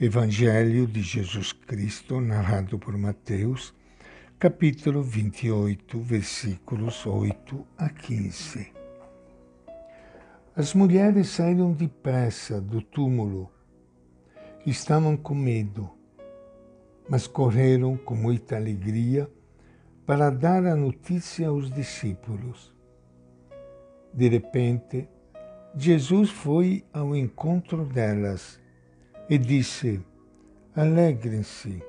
Evangelho de Jesus Cristo, narrado por Mateus, capítulo 28, versículos 8 a 15. As mulheres saíram depressa do túmulo. Estavam com medo, mas correram com muita alegria para dar a notícia aos discípulos. De repente, Jesus foi ao encontro delas e disse: Alegrem-se.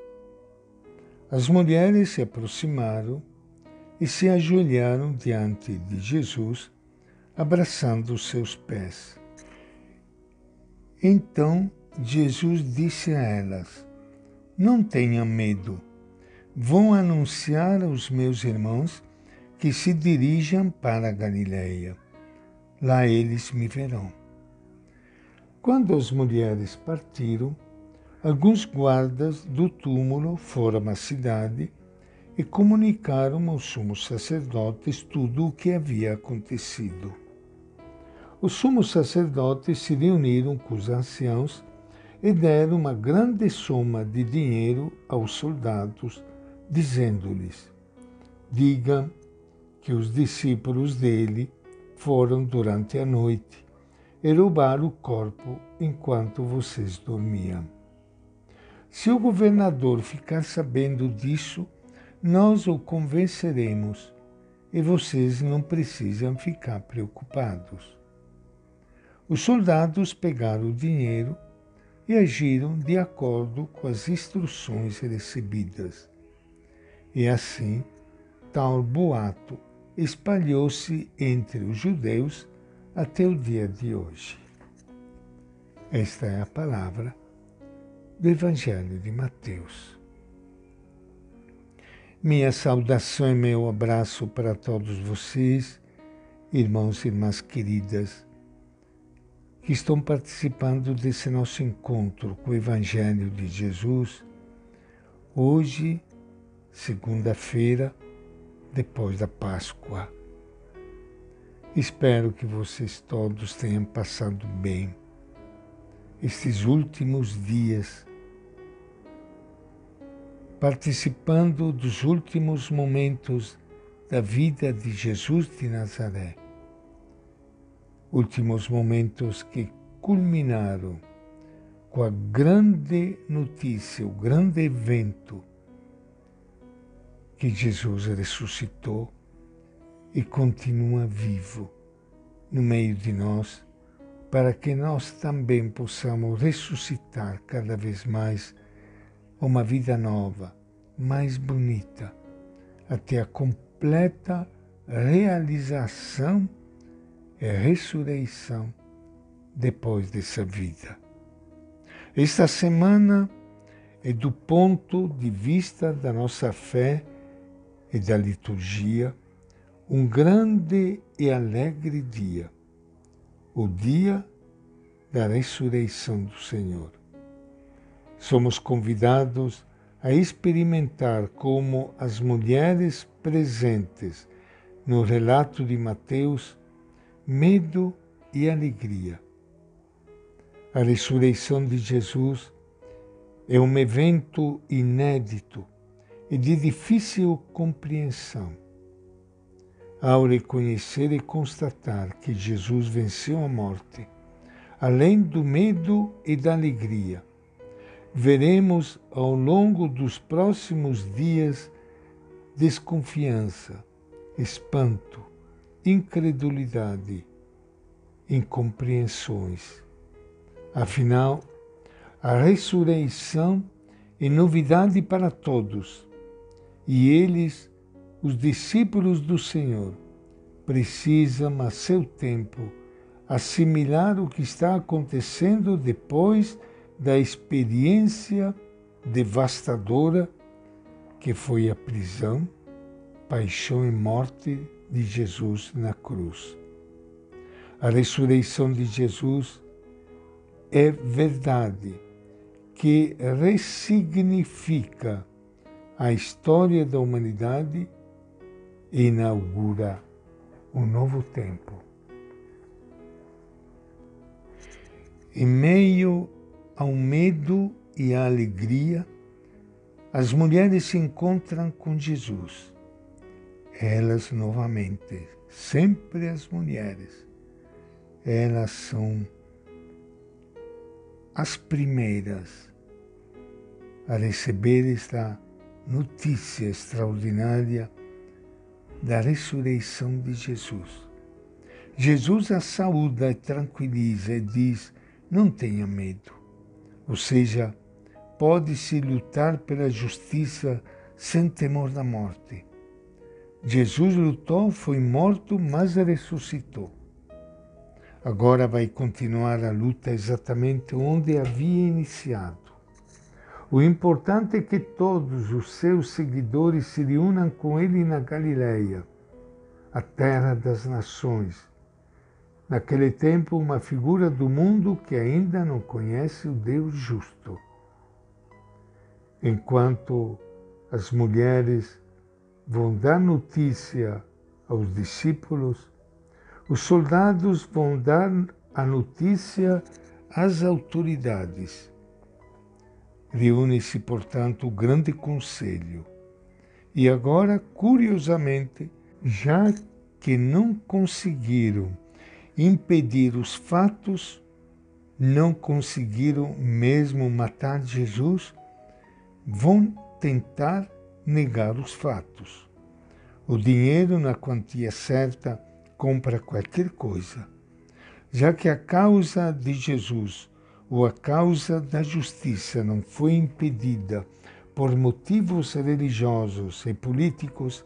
As mulheres se aproximaram e se ajoelharam diante de Jesus, abraçando os seus pés. Então Jesus disse a elas: Não tenham medo. Vão anunciar aos meus irmãos que se dirijam para a Galileia. Lá eles me verão. Quando as mulheres partiram, alguns guardas do túmulo foram à cidade e comunicaram aos sumos sacerdotes tudo o que havia acontecido. Os sumos sacerdotes se reuniram com os anciãos e deram uma grande soma de dinheiro aos soldados, dizendo-lhes: Digam que os discípulos dele foram durante a noite e roubar o corpo enquanto vocês dormiam. Se o governador ficar sabendo disso, nós o convenceremos e vocês não precisam ficar preocupados. Os soldados pegaram o dinheiro e agiram de acordo com as instruções recebidas. E assim, tal boato espalhou-se entre os judeus até o dia de hoje. Esta é a palavra do Evangelho de Mateus. Minha saudação e meu abraço para todos vocês, irmãos e irmãs queridas, que estão participando desse nosso encontro com o Evangelho de Jesus, hoje, segunda-feira, depois da Páscoa. Espero que vocês todos tenham passado bem estes últimos dias, participando dos últimos momentos da vida de Jesus de Nazaré. Últimos momentos que culminaram com a grande notícia, o grande evento que Jesus ressuscitou e continua vivo no meio de nós, para que nós também possamos ressuscitar cada vez mais uma vida nova, mais bonita, até a completa realização e ressurreição depois dessa vida. Esta semana é do ponto de vista da nossa fé e da liturgia um grande e alegre dia, o dia da ressurreição do Senhor. Somos convidados a experimentar como as mulheres presentes no relato de Mateus medo e alegria. A ressurreição de Jesus é um evento inédito e de difícil compreensão ao reconhecer e constatar que Jesus venceu a morte, além do medo e da alegria, veremos ao longo dos próximos dias desconfiança, espanto, incredulidade, incompreensões. Afinal, a ressurreição é novidade para todos e eles os discípulos do Senhor precisam, a seu tempo, assimilar o que está acontecendo depois da experiência devastadora que foi a prisão, paixão e morte de Jesus na cruz. A ressurreição de Jesus é verdade que ressignifica a história da humanidade inaugura um novo tempo. Em meio ao medo e a alegria, as mulheres se encontram com Jesus. Elas novamente, sempre as mulheres, elas são as primeiras a receber esta notícia extraordinária da ressurreição de Jesus. Jesus a saúda tranquiliza e diz: não tenha medo. Ou seja, pode-se lutar pela justiça sem temor da morte. Jesus lutou, foi morto, mas ressuscitou. Agora vai continuar a luta exatamente onde havia iniciado. O importante é que todos os seus seguidores se reúnam com ele na Galileia, a terra das nações, naquele tempo uma figura do mundo que ainda não conhece o Deus justo. Enquanto as mulheres vão dar notícia aos discípulos, os soldados vão dar a notícia às autoridades. Reúne-se, portanto, o grande conselho. E agora, curiosamente, já que não conseguiram impedir os fatos, não conseguiram mesmo matar Jesus, vão tentar negar os fatos. O dinheiro, na quantia certa, compra qualquer coisa, já que a causa de Jesus ou a causa da justiça não foi impedida por motivos religiosos e políticos,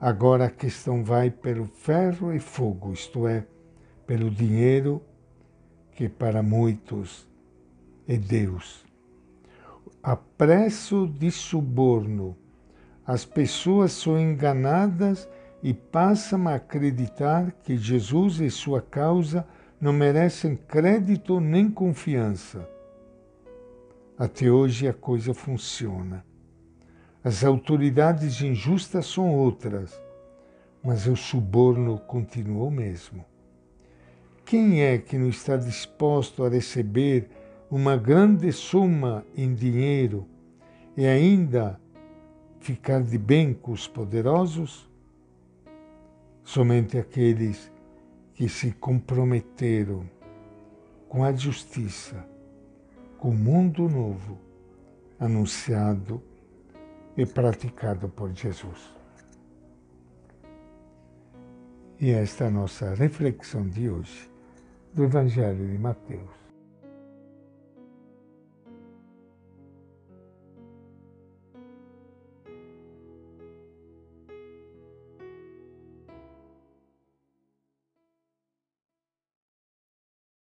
agora a questão vai pelo ferro e fogo, isto é, pelo dinheiro, que para muitos é Deus. A preço de suborno, as pessoas são enganadas e passam a acreditar que Jesus e sua causa não merecem crédito nem confiança. Até hoje a coisa funciona. As autoridades injustas são outras, mas o suborno continua o mesmo. Quem é que não está disposto a receber uma grande soma em dinheiro e ainda ficar de bem com os poderosos? Somente aqueles que se comprometeram com a justiça, com o mundo novo anunciado e praticado por Jesus. E esta é a nossa reflexão de hoje do Evangelho de Mateus.